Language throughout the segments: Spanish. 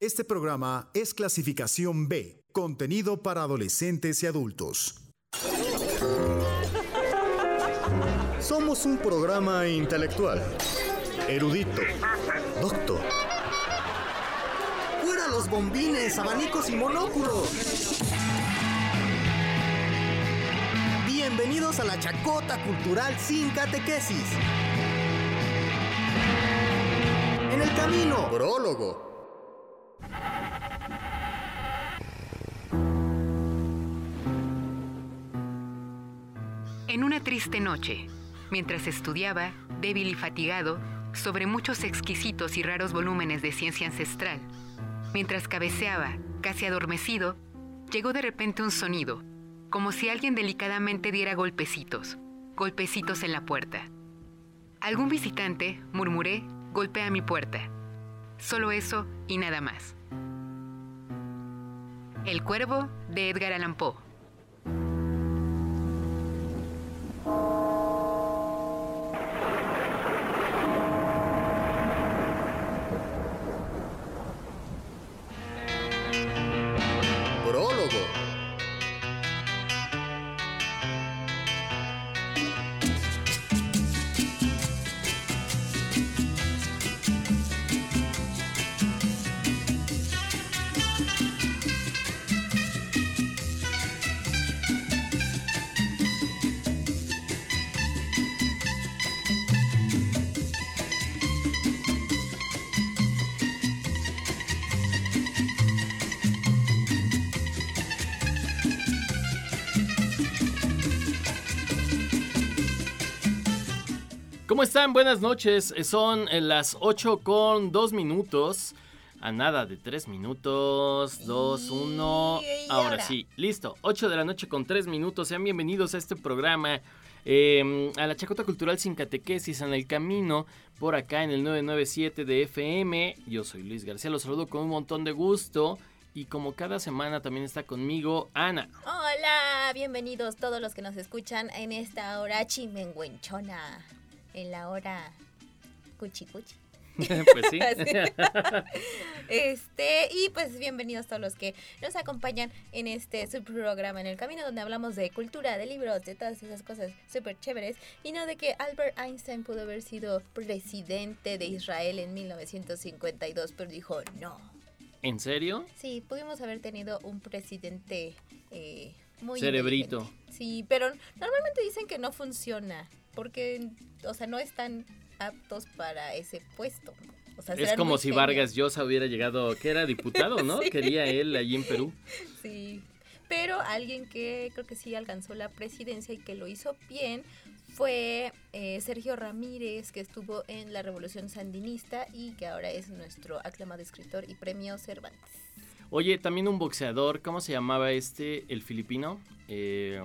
Este programa es clasificación B, contenido para adolescentes y adultos. Somos un programa intelectual, erudito, docto. ¡Fuera los bombines, abanicos y monóculos! Bienvenidos a la chacota cultural sin catequesis. En el camino. Prólogo. Triste noche, mientras estudiaba, débil y fatigado, sobre muchos exquisitos y raros volúmenes de ciencia ancestral, mientras cabeceaba, casi adormecido, llegó de repente un sonido, como si alguien delicadamente diera golpecitos, golpecitos en la puerta. Algún visitante, murmuré, golpea mi puerta. Solo eso y nada más. El cuervo de Edgar Allan Poe. Prólogo. ¿Cómo están? Buenas noches. Son eh, las 8 con 2 minutos. A nada de 3 minutos. 2, 1. Y Ahora ahora. sí, listo. 8 de la noche con 3 minutos. Sean bienvenidos a este programa. eh, a la Chacota Cultural sin Catequesis en el camino. Por acá en el 997 de FM. Yo soy Luis García. Los saludo con un montón de gusto. Y como cada semana también está conmigo Ana. Hola, bienvenidos todos los que nos escuchan en esta hora chimenguenchona. En la hora cuchi cuchi. pues sí. Este, y pues bienvenidos todos los que nos acompañan en este subprograma en el camino donde hablamos de cultura, de libros, de todas esas cosas súper chéveres. Y no de que Albert Einstein pudo haber sido presidente de Israel en 1952, pero dijo no. ¿En serio? Sí, pudimos haber tenido un presidente eh, muy... Cerebrito. Sí, pero normalmente dicen que no funciona, porque, o sea, no están aptos para ese puesto. O sea, Es como si. Vargas Llosa hubiera llegado, que era diputado, ¿no? Sí. Quería él allí en Perú. Sí, pero alguien que creo que sí alcanzó la presidencia y que lo hizo bien fue eh, Sergio Ramírez, que estuvo en la Revolución Sandinista y que ahora es nuestro aclamado escritor y premio Cervantes. Oye, también un boxeador, ¿cómo se llamaba este, el filipino? Eh,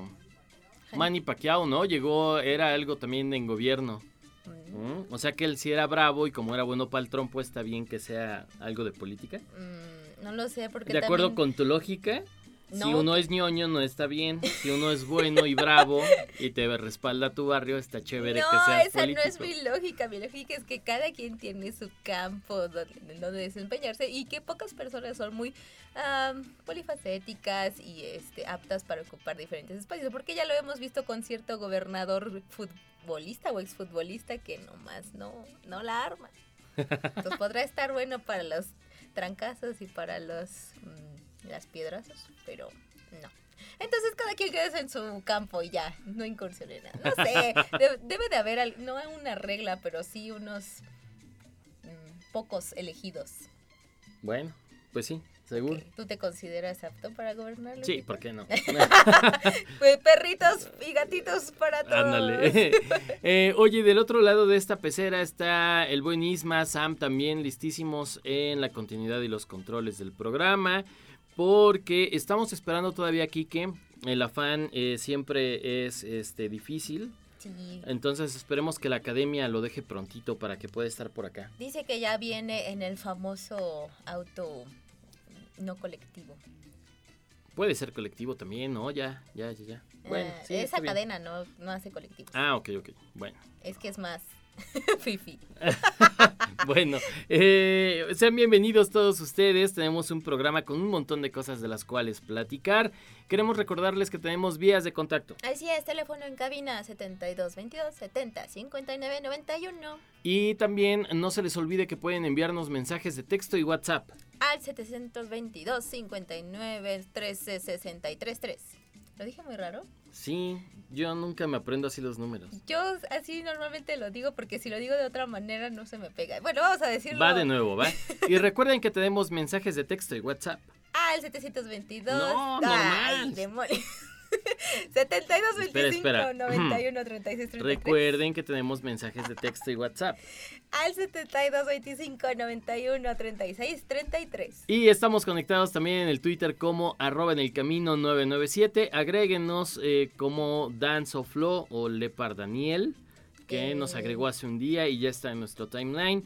Manny Pacquiao, ¿no? Llegó, era algo también en gobierno. Mm. O sea que él sí era bravo y como era bueno para el trompo, está bien que sea algo de política. mm, no lo sé, porque De acuerdo también- con tu lógica, si No, uno es ñoño no está bien. Si uno es bueno y bravo y te respalda tu barrio, está chévere no, que seas esa político. no es mi lógica. Mi lógica es que cada quien tiene su campo donde, donde desempeñarse y que pocas personas son muy am, polifacéticas y este, aptas para ocupar diferentes espacios. Porque ya lo hemos visto con cierto gobernador futbolista o exfutbolista que nomás no, no la arma. Entonces podrá estar bueno para los trancazos y para los mm, las piedrazos, pero no. Entonces cada quien quede en su campo y ya, no incursione en nada. No sé, de- debe de haber, al- no una regla, pero sí unos mm, pocos elegidos. Bueno, pues sí, seguro. ¿Tú te consideras apto para gobernar? Sí? ¿por qué no? Pues, Perritos y gatitos para todos. Ándale. Eh, oye, del otro lado de esta pecera está el buen Isma, Sam también listísimos en la continuidad y los controles del programa. Porque estamos esperando todavía aquí que el afán eh, siempre es este difícil. Sí. Entonces esperemos que la academia lo deje prontito para que pueda estar por acá. Dice que ya viene en el famoso auto no colectivo. Puede ser colectivo también, ¿no? Ya, ya, ya, ya. Bueno, Eh, sí, esa cadena no, no hace colectivos. Ah, ok, ok. Bueno. Es que es más Fifi. Bueno, eh, sean bienvenidos todos ustedes. Tenemos un programa con un montón de cosas de las cuales platicar. Queremos recordarles que tenemos vías de contacto. Así es, teléfono en cabina 7222 70 59 91 Y también no se les olvide que pueden enviarnos mensajes de texto y WhatsApp. al 722 59 13 63 3. ¿Lo dije muy raro? Sí, yo nunca me aprendo así los números. Yo así normalmente lo digo porque si lo digo de otra manera no se me pega. Bueno, vamos a decirlo. Va de nuevo, ¿va? Y recuerden que tenemos mensajes de texto y WhatsApp. Al 722. No, Ay, normal. demonios. 72 Espera, 25 espera. 91 36 33. Recuerden que tenemos mensajes de texto y WhatsApp. Al 72 25 91 36 33. Y estamos conectados también en el Twitter como arroba en el camino 997. Agréguenos eh, como Dance of Flow o Lepar Daniel, que Eh. nos agregó hace un día y ya está en nuestro timeline.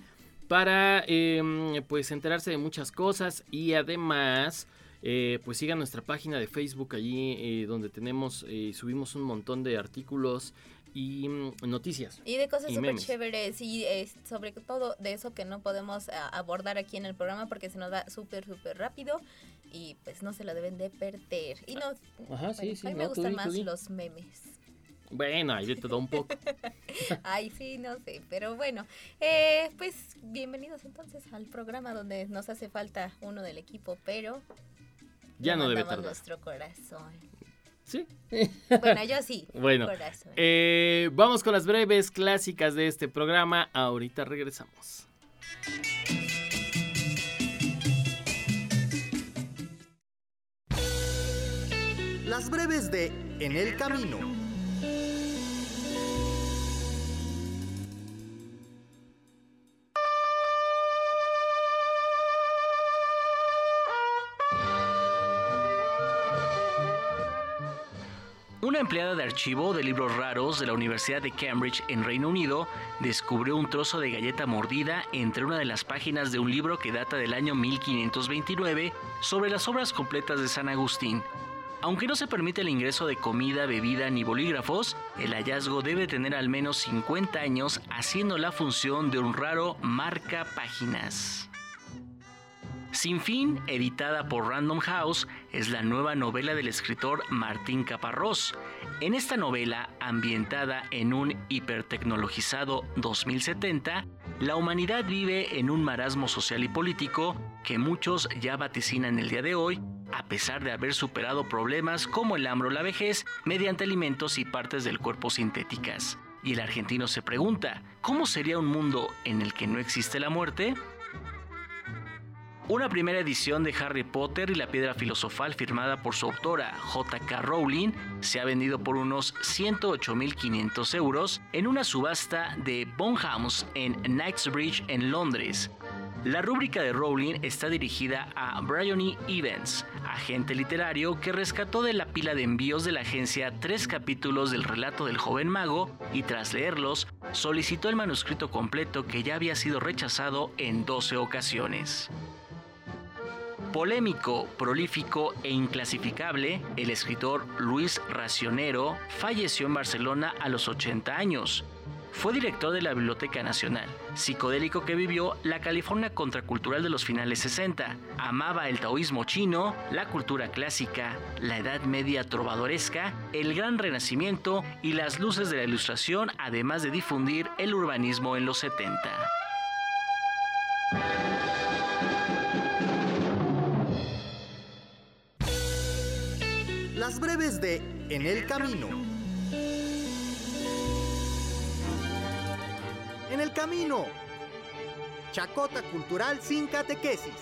Para eh, pues enterarse de muchas cosas y además eh, pues sigan nuestra página de Facebook allí eh, donde tenemos eh, subimos un montón de artículos y mm, noticias. Y de cosas súper chéveres y eh, sobre todo de eso que no podemos ah, abordar aquí en el programa porque se nos va súper, súper rápido y pues no se lo deben de perder. Y no, Ajá, sí, bueno, sí, a mí me no, gustan di, más los memes. Bueno, ahí de todo un poco. Ay, sí, no sé, pero bueno, eh, pues bienvenidos entonces al programa donde nos hace falta uno del equipo, pero Ya no debe tardar. nuestro corazón. Sí. Bueno, yo sí. Bueno, corazón. Eh, vamos con las breves clásicas de este programa. Ahorita regresamos. Las breves de En el Camino. Una empleada de archivo de libros raros de la Universidad de Cambridge en Reino Unido descubrió un trozo de galleta mordida entre una de las páginas de un libro que data del año 1529 sobre las obras completas de San Agustín. Aunque no se permite el ingreso de comida, bebida ni bolígrafos, el hallazgo debe tener al menos 50 años haciendo la función de un raro marca páginas. Sin fin, editada por Random House, es la nueva novela del escritor Martín Caparrós. En esta novela, ambientada en un hipertecnologizado 2070, la humanidad vive en un marasmo social y político que muchos ya vaticinan el día de hoy, a pesar de haber superado problemas como el hambre o la vejez mediante alimentos y partes del cuerpo sintéticas. Y el argentino se pregunta, ¿cómo sería un mundo en el que no existe la muerte? Una primera edición de Harry Potter y la Piedra Filosofal firmada por su autora J.K. Rowling se ha vendido por unos 108.500 euros en una subasta de Bonhams en Knightsbridge en Londres. La rúbrica de Rowling está dirigida a Brian E. Evans, agente literario que rescató de la pila de envíos de la agencia tres capítulos del relato del joven mago y tras leerlos solicitó el manuscrito completo que ya había sido rechazado en 12 ocasiones. Polémico, prolífico e inclasificable, el escritor Luis Racionero falleció en Barcelona a los 80 años. Fue director de la Biblioteca Nacional, psicodélico que vivió la California contracultural de los finales 60. Amaba el taoísmo chino, la cultura clásica, la Edad Media trovadoresca, el Gran Renacimiento y las luces de la Ilustración, además de difundir el urbanismo en los 70. De En el Camino. En el Camino. Chacota cultural sin catequesis.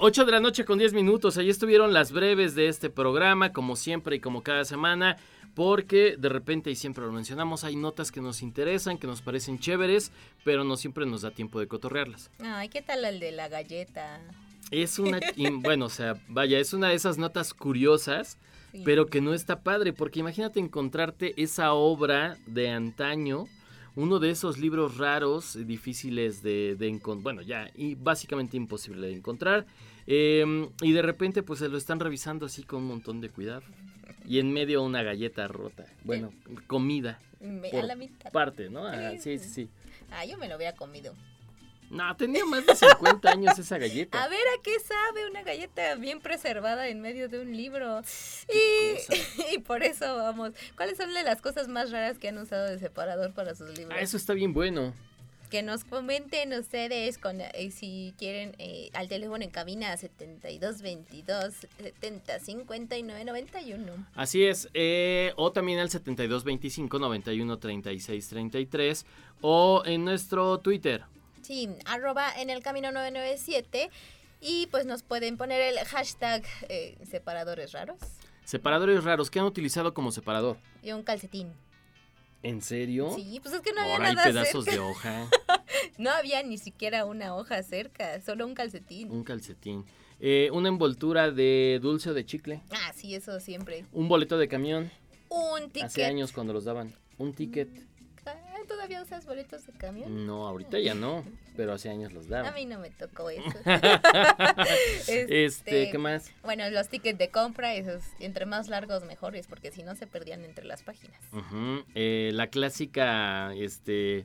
8 de la noche con 10 minutos. Ahí estuvieron las breves de este programa, como siempre y como cada semana. porque de repente, y siempre lo mencionamos, hay notas que nos interesan, que nos parecen chéveres, pero no siempre nos da tiempo de cotorrearlas. Ay, ¿qué tal el de la galleta? Es una, bueno, o sea, vaya, es una de esas notas curiosas, Sí. pero que no está padre, porque imagínate encontrarte esa obra de antaño, uno de esos libros raros, difíciles de, encontrar, bueno, ya, y básicamente imposible de encontrar, eh, y de repente pues se lo están revisando así con un montón de cuidado, y en medio una galleta rota, bueno, comida, Me- por a la mitad. parte, ¿no? Ah, Sí, sí, sí. sí, sí. Ah, yo me lo hubiera comido. No, tenía más de 50 años esa galleta. A ver a qué sabe una galleta bien preservada en medio de un libro. Y, y por eso vamos. ¿Cuáles son las cosas más raras que han usado de separador para sus libros? Ah, eso está bien bueno. Que nos comenten ustedes con, eh, si quieren eh, al teléfono en cabina 7222 70 59 91. Así es, eh, o también al 7225 91 36 33 o en nuestro Twitter. Sí, arroba en el camino 997 y pues nos pueden poner el hashtag eh, separadores raros Separadores raros que han utilizado como separador. y un calcetín. ¿En serio? Sí, pues es que no había Ahora hay nada pedazos cerca. de hoja, No había ni siquiera una hoja cerca, solo un calcetín. un calcetín, eh, una envoltura de dulce o de chicle, Ah, sí, eso siempre. un boleto de camión, Un ticket. hace años cuando los daban, un ticket. ¿Todavía usas boletos de camión? No, ahorita ya no, pero hace años los A daban. mí no me tocó eso. Este, ¿qué más? Bueno, los tickets de compra, esos, entre más largos mejores, porque si no se perdían entre las páginas. Eh, la clásica, este,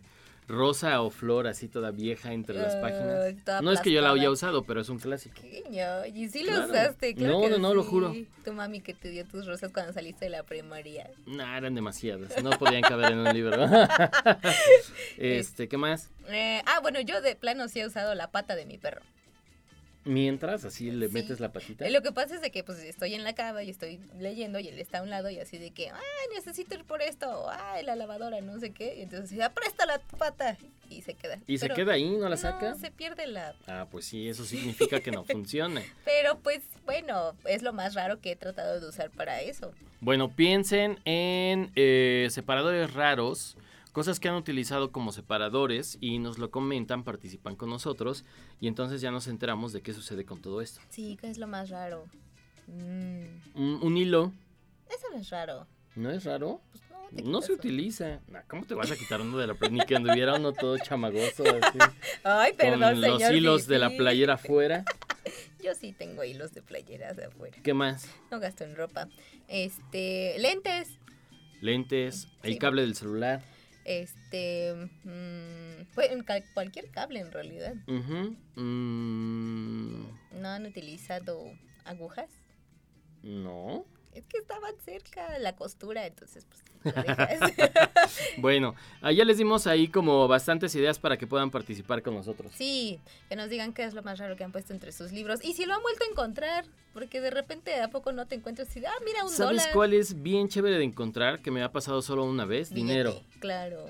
rosa o flor así toda vieja entre las páginas. No es que yo la haya usado, pero es un clásico. Y sí lo Claro. usaste, claro. No, que no, no, lo juro. Tu mami que te dio tus rosas cuando saliste de la primaria. Nah, eran demasiadas, no podían caber en un libro. este, ¿qué más? Eh, ah, bueno, yo de plano sí he usado la pata de mi perro. Mientras así le Sí. metes la patita. Lo que pasa es de que pues estoy en la cama y estoy leyendo y él está a un lado y así de que, ay, necesito ir por esto, o, ay, la lavadora, no sé qué. Y entonces, ya presta la pata y se queda. ¿Y se queda ahí? ¿No la saca? No, se pierde la... Ah, pues sí, eso significa que no funciona. Pero pues bueno, es lo más raro que he tratado de usar para eso. Bueno, piensen en eh, separadores raros, cosas que han utilizado como separadores y nos lo comentan, participan con nosotros y entonces ya nos enteramos de qué sucede con todo esto. Sí, que es lo más raro. Mm, Un, un hilo, eso no es raro. ¿no es raro? Pues no, se utiliza. Nah, ¿Cómo te vas a quitar uno de la playera? Ni que anduviera uno todo chamagoso así. Ay, perdón, con los señor hilos de la playera afuera. Yo sí tengo hilos de playeras de afuera. ¿Qué más? No gasto en ropa. Este, lentes. Lentes, el cable del celular. Este, mm, pues, en cal- cualquier cable en realidad. Mm, ¿No han utilizado agujas? no. Es que estaban cerca la costura, entonces pues. Bueno, ah, ya les dimos ahí como bastantes ideas para que puedan participar con nosotros. sí, que nos digan qué es lo más raro que han puesto entre sus libros. Y si lo han vuelto a encontrar, porque de repente a poco no te encuentras y, ah, mira, un ¿Sabes dólar. cuál es bien chévere de encontrar? Que me ha pasado solo una vez, Billete, dinero. Claro.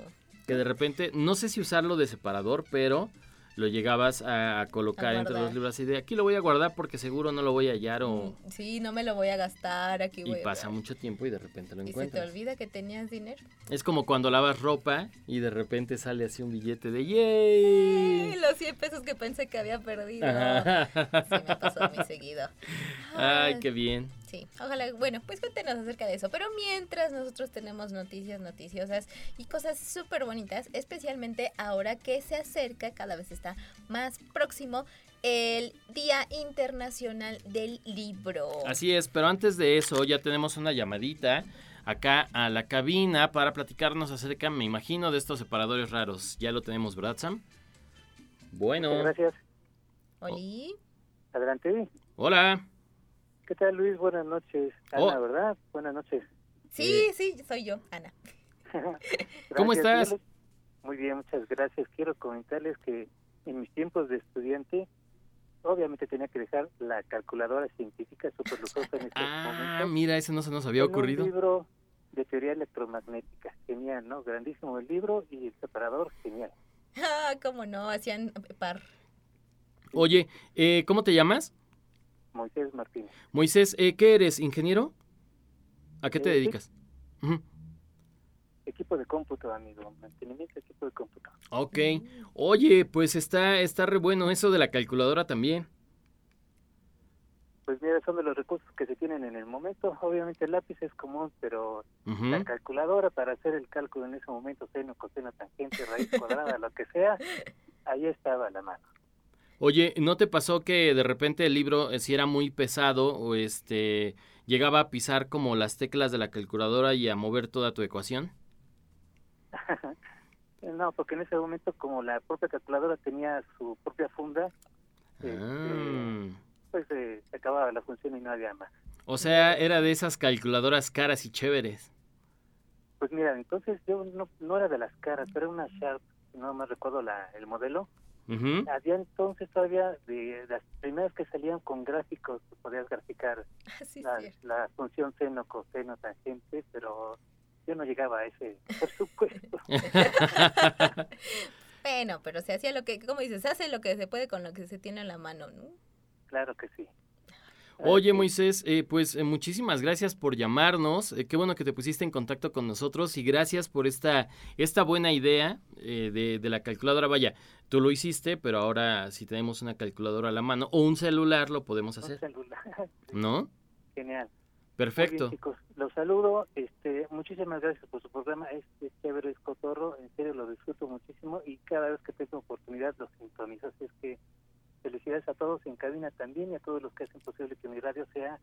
Que de repente, no sé si usarlo de separador, pero lo llegabas a, colocar A entre los libros así de aquí lo voy a guardar porque seguro no lo voy a hallar o... Mm, Sí, no me lo voy a gastar, aquí voy Y a- pasa mucho tiempo y de repente lo Y se te encuentras. olvida que tenías dinero. Es como cuando lavas ropa y de repente sale así un billete de Ay, ¡Yay! los 100 pesos que pensé que había perdido. Ajá. Sí, me pasó mí seguido. Ay, qué bien. Sí, ojalá, bueno, pues cuéntenos acerca de eso. Pero mientras nosotros tenemos noticias noticiosas y cosas súper bonitas, especialmente ahora que se acerca, cada vez está más próximo, el Día Internacional del Libro. Así es, pero antes de eso ya tenemos una llamadita acá a la cabina para platicarnos acerca, me imagino, de estos separadores raros. Ya lo tenemos, ¿verdad, Sam? Bueno, Gracias. Oli. Adelante. hola. ¿Qué tal, Luis? Buenas noches. Ana, Oh. ¿verdad? Buenas noches. Sí, sí, soy yo, Ana. ¿Cómo estás? Muy bien, muchas gracias. Quiero comentarles que en mis tiempos de estudiante, obviamente tenía que dejar la calculadora científica súper lujosa en estos Ah, momentos. mira, ese no se nos había en ocurrido. Un libro de teoría electromagnética. Genial, ¿no? Grandísimo el libro y el separador, genial. Ah, cómo no, hacían par. Oye, eh, ¿cómo te llamas? Moisés Martínez. Moisés, eh, ¿qué eres? ¿Ingeniero? ¿A qué te Eh, sí. dedicas? Equipo de cómputo, amigo. Mantenimiento de equipo de cómputo. Ok. Oye, pues está, está re bueno eso de la calculadora también. Pues mira, son de los recursos que se tienen en el momento. Obviamente el lápiz es común, pero la calculadora para hacer el cálculo en ese momento, seno, coseno, tangente, raíz cuadrada, lo que sea, ahí estaba la mano. Oye, ¿no te pasó que de repente el libro, eh, si era muy pesado o este llegaba a pisar como las teclas de la calculadora y a mover toda tu ecuación? no, porque en ese momento como la propia calculadora tenía su propia funda, este, Ah. pues eh, se acababa la función y no había más. O sea, era de esas calculadoras caras y chéveres. Pues mira, entonces yo no, no era de las caras, pero era una Sharp, no me recuerdo la, el modelo. Ujú. Había entonces todavía de las primeras que salían con gráficos, podías graficar la, la función seno, coseno, tangente, pero yo no llegaba a ese presupuesto. Bueno, pero se hacía lo que, como dices, se hace lo que se puede con lo que se tiene a la mano, ¿no? claro que sí. Oye, Moisés, eh, pues eh, muchísimas gracias por llamarnos. eh, qué bueno que te pusiste en contacto con nosotros y gracias por esta, esta buena idea eh, de, de la calculadora. Vaya, tú lo hiciste, pero ahora si tenemos una calculadora a la mano o un celular lo podemos Un hacer, celular. ¿no? Genial. Bien, Perfecto. chicos, los saludo. Este, muchísimas gracias por su programa. Es, es chévere, es cotorro. En serio, lo disfruto muchísimo y cada vez que tengo oportunidad lo sintonizo. Así es que felicidades a todos en cabina también y a todos los que hacen posible que mi radio sea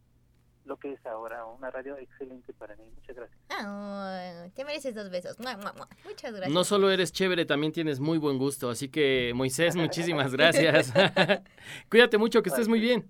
lo que es ahora, una radio excelente para mí. Muchas gracias. Ah, te mereces dos besos. Mua, mua, mua. Muchas gracias. No solo eres chévere, también tienes muy buen gusto. Así que, Moisés, muchísimas gracias. Cuídate mucho, que estés muy bien.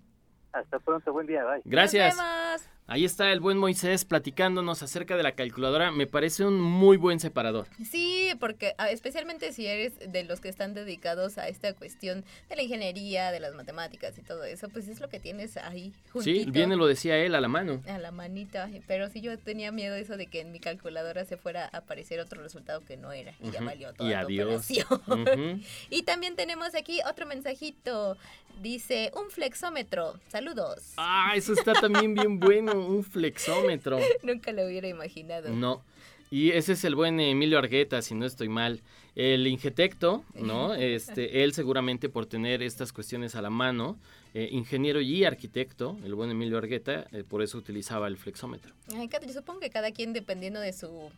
Hasta pronto, buen día, bye. Gracias. Nos vemos. Ahí está el buen Moisés platicándonos acerca de la calculadora. Me parece un muy buen separador. Sí, porque ah, especialmente si eres de los que están dedicados a esta cuestión de la ingeniería, de las matemáticas y todo eso, pues es lo que tienes ahí juntito. Sí, bien lo decía él a la mano. a la manita, pero sí yo tenía miedo eso de que en mi calculadora se fuera a aparecer otro resultado que no era y ya valió toda Y la adiós. operación. Y también tenemos aquí otro mensajito. Dice, un flexómetro. Saludos. Ah, eso está también bien bueno, un flexómetro. Nunca lo hubiera imaginado. No. Y ese es el buen Emilio Argueta, si no estoy mal. El Ingetecto, ¿no? Este, él seguramente por tener estas cuestiones a la mano, eh, ingeniero y arquitecto, el buen Emilio Argueta, eh, por eso utilizaba el flexómetro. Ay, yo supongo que cada quien, dependiendo de su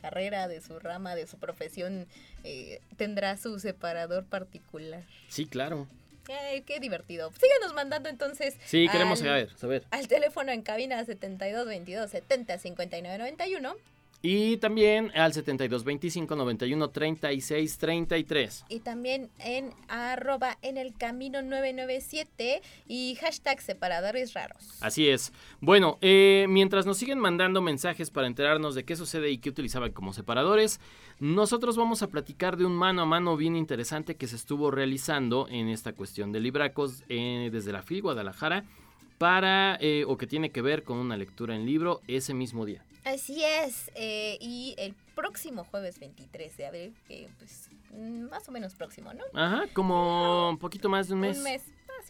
carrera, de su rama, de su profesión, eh, tendrá su separador particular. Sí, claro. Ay, qué divertido. Síganos mandando entonces. Sí, queremos al- saber, saber. Al teléfono en cabina 72 22 70 59 91 Y también al 72 25 91 36 33. y también en arroba en el camino 997 y hashtag separadores raros. Así es. Bueno, eh, mientras nos siguen mandando mensajes para enterarnos de qué sucede y qué utilizaban como separadores, nosotros vamos a platicar de un mano a mano bien interesante que se estuvo realizando en esta cuestión de libracos eh, desde la FIL Guadalajara para, eh, o que tiene que ver con una lectura en libro ese mismo día. Así es, eh, y el próximo jueves 23 de abril, que pues mm, más o menos próximo, ¿no? Ajá, como un poquito más de un mes. Un mes,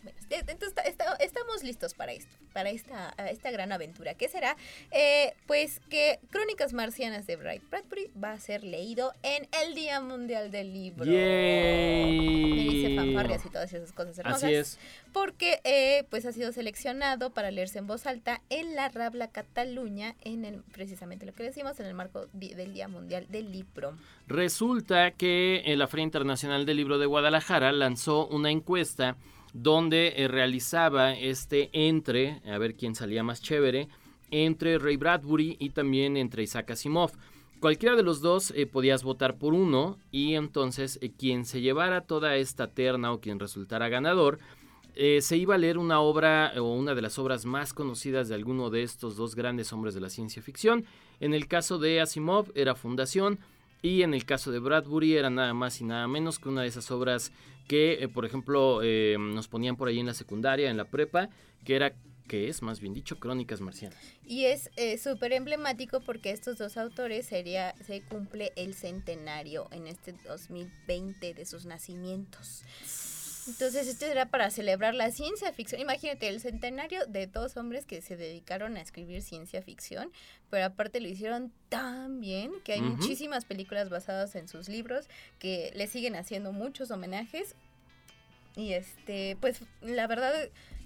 más o menos. Eh, Entonces está- está- estamos listos para esto, para esta, esta gran aventura. ¿Qué será? Eh, pues que Crónicas Marcianas de Bright Bradbury va a ser leído en el Día Mundial del Libro. ¡Yay! Me dice fanfarrias y todas esas cosas hermosas. Así es. Porque eh, pues ha sido seleccionado para leerse en voz alta en la Rabla Cataluña, en el, precisamente lo que decimos, en el marco del Día Mundial del Libro. Resulta que eh, la Feria Internacional del Libro de Guadalajara lanzó una encuesta donde eh, realizaba este entre, a ver quién salía más chévere, entre Ray Bradbury y también entre Isaac Asimov. Cualquiera de los dos eh, podías votar por uno y entonces eh, quien se llevara toda esta terna o quien resultara ganador se iba a leer una obra o una de las obras más conocidas de alguno de estos dos grandes hombres de la ciencia ficción. En el caso de Asimov era Fundación y en el caso de Bradbury era nada más y nada menos que una de esas obras que, eh, por ejemplo, eh, nos ponían por ahí en la secundaria, en la prepa, que era, que es más bien dicho, Crónicas Marcianas. Y es eh, súper emblemático porque estos dos autores sería, se cumple el centenario en este 2020 de sus nacimientos. Entonces, esto era para celebrar la ciencia ficción. Imagínate, el centenario de dos hombres que se dedicaron a escribir ciencia ficción, pero aparte lo hicieron tan bien que hay muchísimas películas basadas en sus libros que le siguen haciendo muchos homenajes. Y este, pues la verdad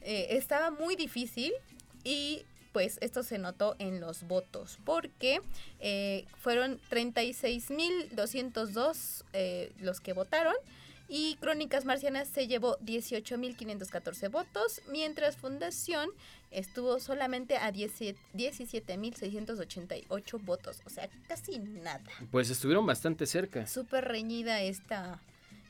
eh, estaba muy difícil y pues esto se notó en los votos porque eh, fueron 36.202 eh, los que votaron y Crónicas Marcianas se llevó 18.514 votos, mientras Fundación estuvo solamente a 17 17.688 votos, o sea, casi nada. Pues estuvieron bastante cerca. Súper reñida esta,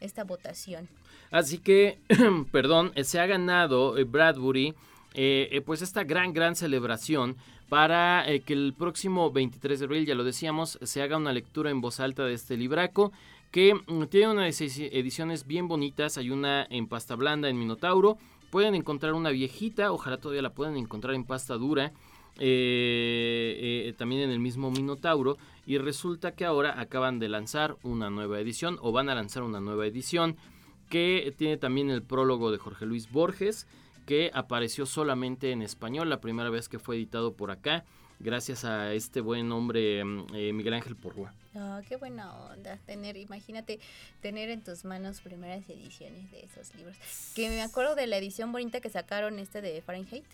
esta votación. Así que, perdón, eh, se ha ganado eh, Bradbury eh, eh, pues esta gran, gran celebración para eh, que el próximo 23 de abril, ya lo decíamos, se haga una lectura en voz alta de este libraco que mm, tiene una de seis ediciones bien bonitas, hay una en pasta blanda en Minotauro, pueden encontrar una viejita, ojalá todavía la puedan encontrar en pasta dura, eh, eh, también en el mismo Minotauro, y resulta que ahora acaban de lanzar una nueva edición, o van a lanzar una nueva edición, que tiene también el prólogo de Jorge Luis Borges, que apareció solamente en español, la primera vez que fue editado por acá, gracias a este buen hombre mm, eh, Miguel Ángel Porrúa. Ah, qué buena onda tener, imagínate tener en tus manos primeras ediciones de esos libros. Que me acuerdo de la edición bonita que sacaron este de Fahrenheit,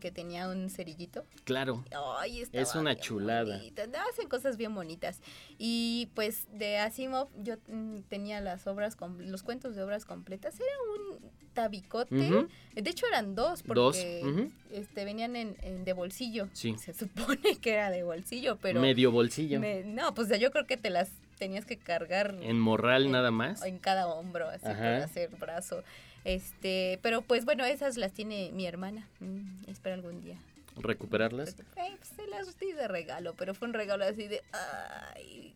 que tenía un cerillito. claro. Ay, Es una chulada. bonita. No, Hacen cosas bien bonitas. Y pues de Asimov yo mm, tenía las obras, los cuentos de obras completas. Era un tabicote. De hecho eran dos Dos, porque este, venían en, en- de bolsillo. Sí. Se supone que era de bolsillo, pero... Medio bolsillo. me- no, pues yo creo que te las tenías que cargar En morral en- nada más. en cada hombro, así Ajá. para hacer brazo. Este, pero pues bueno, esas las tiene mi hermana. Mm, espero algún día. Recuperarlas. Eh, pues, se las di de regalo, pero fue un regalo así de, ay,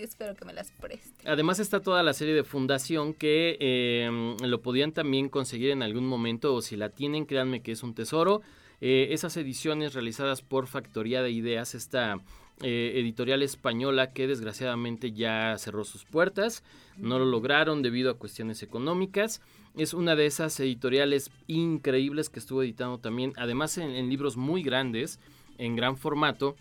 espero que me las preste. Además está toda la serie de Fundación que eh, lo podían también conseguir en algún momento o si la tienen, créanme que es un tesoro. Eh, esas ediciones realizadas por Factoría de Ideas, esta eh, editorial española que desgraciadamente ya cerró sus puertas, no lo lograron debido a cuestiones económicas. Es una de esas editoriales increíbles que estuvo editando también, además en- libros muy grandes, en gran formato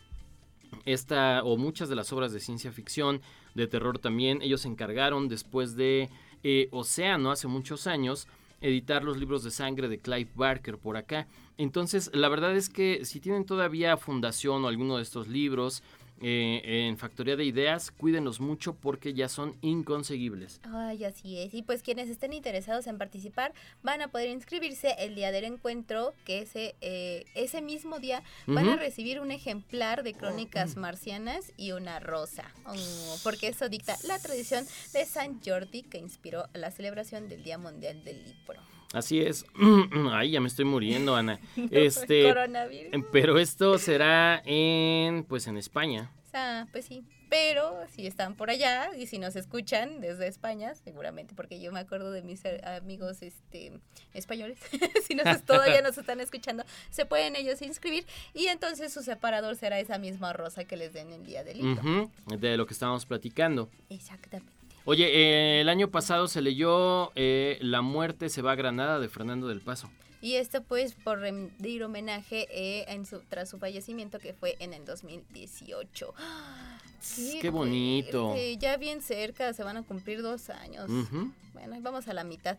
esta o muchas de las obras de ciencia ficción, de terror también, ellos se encargaron después de eh, Océano hace muchos años editar los libros de sangre de Clive Barker por acá. Entonces, la verdad es que si tienen todavía fundación o alguno de estos libros eh, en Factoría de Ideas, cuídenlos mucho porque ya son inconseguibles. Ay, así es. Y pues quienes estén interesados en participar van a poder inscribirse el día del encuentro, que ese, eh, ese mismo día van a recibir un ejemplar de Crónicas Marcianas y una rosa. Oh, porque eso dicta la tradición de San Jordi que inspiró la celebración del Día Mundial del Libro. Así es. Ay, ya me estoy muriendo, Ana. Este, Coronavirus. pero esto será en pues en España. Ah, pues sí. Pero si están por allá y si nos escuchan desde España, seguramente, porque yo me acuerdo de mis eh, amigos este, españoles, si nos, todavía nos están escuchando, se pueden ellos inscribir y entonces su separador será esa misma rosa que les den el día del libro. De lo que estábamos platicando. Exactamente. Oye, eh, el año pasado se leyó eh, La muerte se va a Granada de Fernando del Paso. Y esto pues por rendir homenaje eh, en su, tras su fallecimiento que fue en el 2018. ¡Ah! Qué bonito. Ya bien cerca, se van a cumplir dos años. Ujú. Bueno, ahí vamos a la mitad.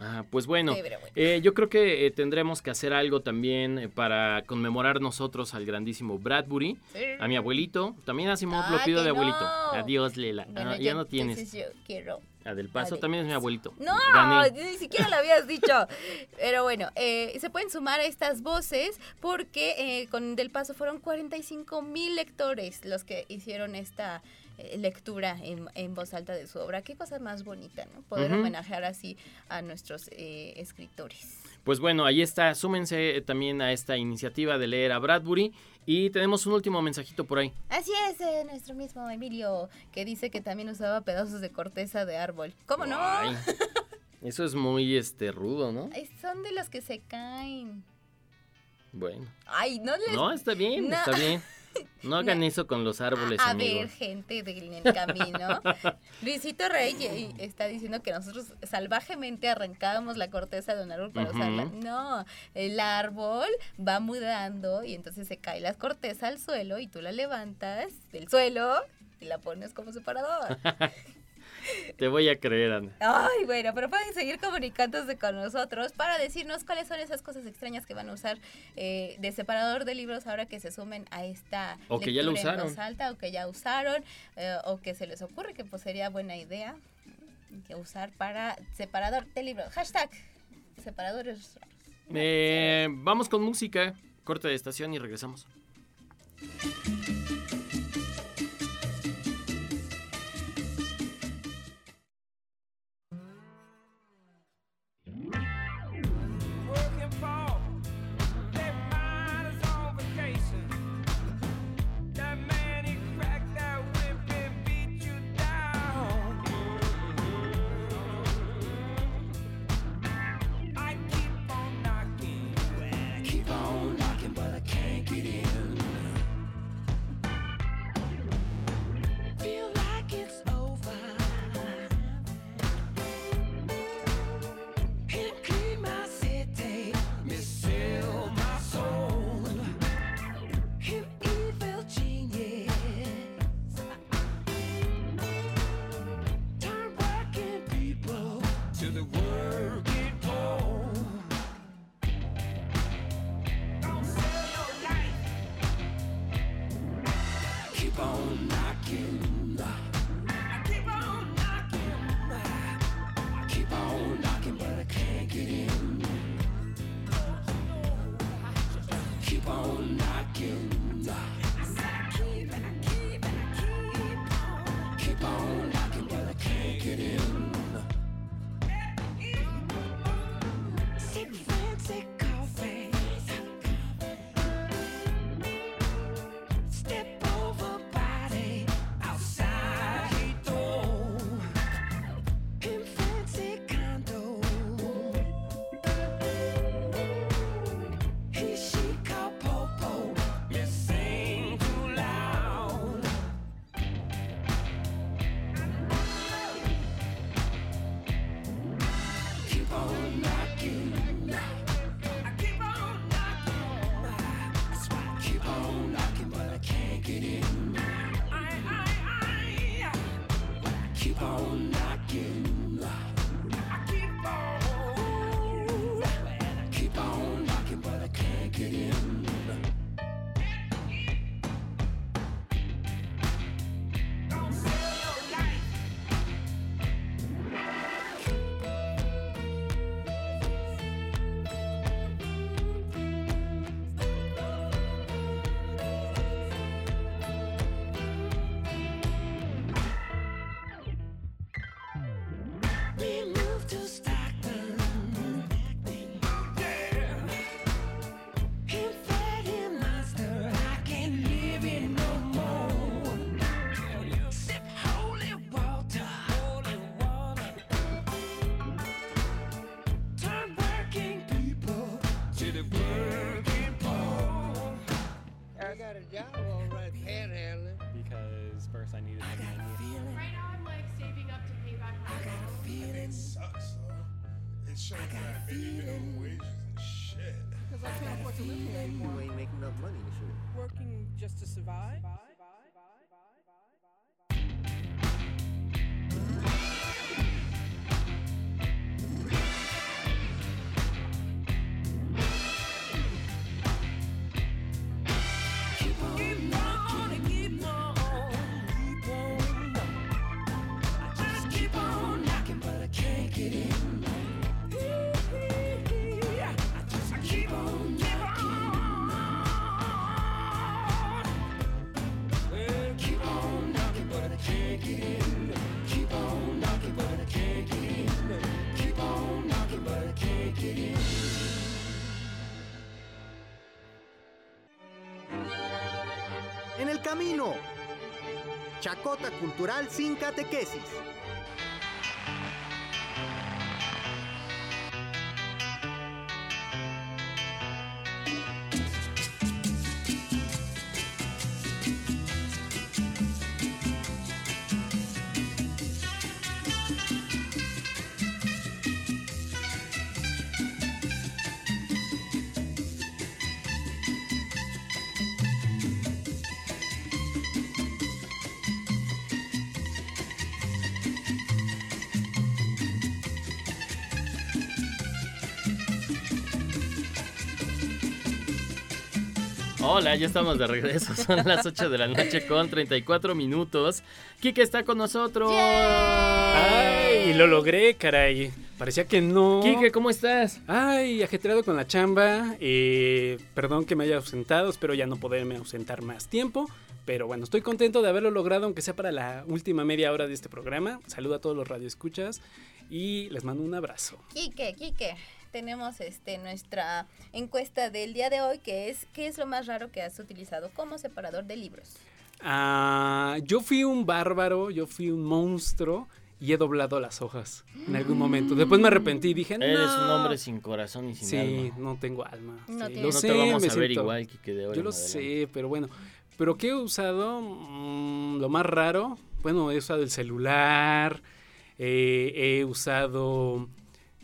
Ah, pues bueno, Sí, pero bueno. eh, yo creo que eh, tendremos que hacer algo también eh, para conmemorar nosotros al grandísimo Bradbury, a mi abuelito. También lo Ah, pido que de abuelito. no. Adiós, Lela. Bueno, Ah, yo- ya no tienes. entonces yo quiero. A del Paso también es mi abuelito. No, Gané. ni siquiera lo habías dicho. Pero bueno, eh, se pueden sumar a estas voces porque eh, con Del Paso fueron 45 mil lectores los que hicieron esta lectura en, en voz alta de su obra. Qué cosa más bonita, ¿no? Poder homenajear así a nuestros eh, escritores. Pues bueno, ahí está. Súmense eh, también a esta iniciativa de leer a Bradbury. Y tenemos un último mensajito por ahí. Así es, eh, nuestro mismo Emilio, que dice que también usaba pedazos de corteza de árbol. ¿Cómo no? Ay, eso es muy este rudo, ¿no? Ay, son de los que se caen. Bueno. Ay, no les... No, está bien, No. está bien. No hagan eso con los árboles. A ver, gente del el camino. Luisito Rey eh, está diciendo que nosotros salvajemente arrancábamos la corteza de un árbol para usarla. No, el árbol va mudando y entonces se cae la corteza al suelo y tú la levantas del suelo y la pones como separador. Te voy a creer, Ana. Ay, bueno, pero pueden seguir comunicándose con nosotros para decirnos cuáles son esas cosas extrañas que van a usar eh, de separador de libros ahora que se sumen a esta o que ya lo usaron. O que ya usaron, eh, o que se les ocurre que pues, sería buena idea que usar para separador de libros. Hashtag separadores eh, vamos con música, corte de estación y regresamos. phone. Chacota Cultural sin Catequesis. Hola, ya estamos de regreso. Son las 8 de la noche con 34 minutos. Kike está con nosotros. ¡Ay! Lo logré, caray. Parecía que no. Kike, ¿cómo estás? Ay, ajetreado con la chamba. eh, perdón que me haya ausentado. Espero ya no poderme ausentar más tiempo. Pero bueno, estoy contento de haberlo logrado, aunque sea para la última media hora de este programa. Saludo a todos los radioescuchas y les mando un abrazo. Quique, Quique, tenemos este nuestra encuesta del día de hoy que es ¿qué es lo más raro que has utilizado como separador de libros? Ah, yo fui un bárbaro, yo fui un monstruo y he doblado las hojas en algún momento. Después me arrepentí y dije, no. Eres un hombre sin corazón y sin Sí, alma. no tengo alma. No Sí, lo No sé, te vamos me a ver siento- igual, Kike, de ahora Yo lo sé, pero bueno. Pero ¿qué he usado? Mm, lo más raro. Bueno, he usado el celular. eh, he usado.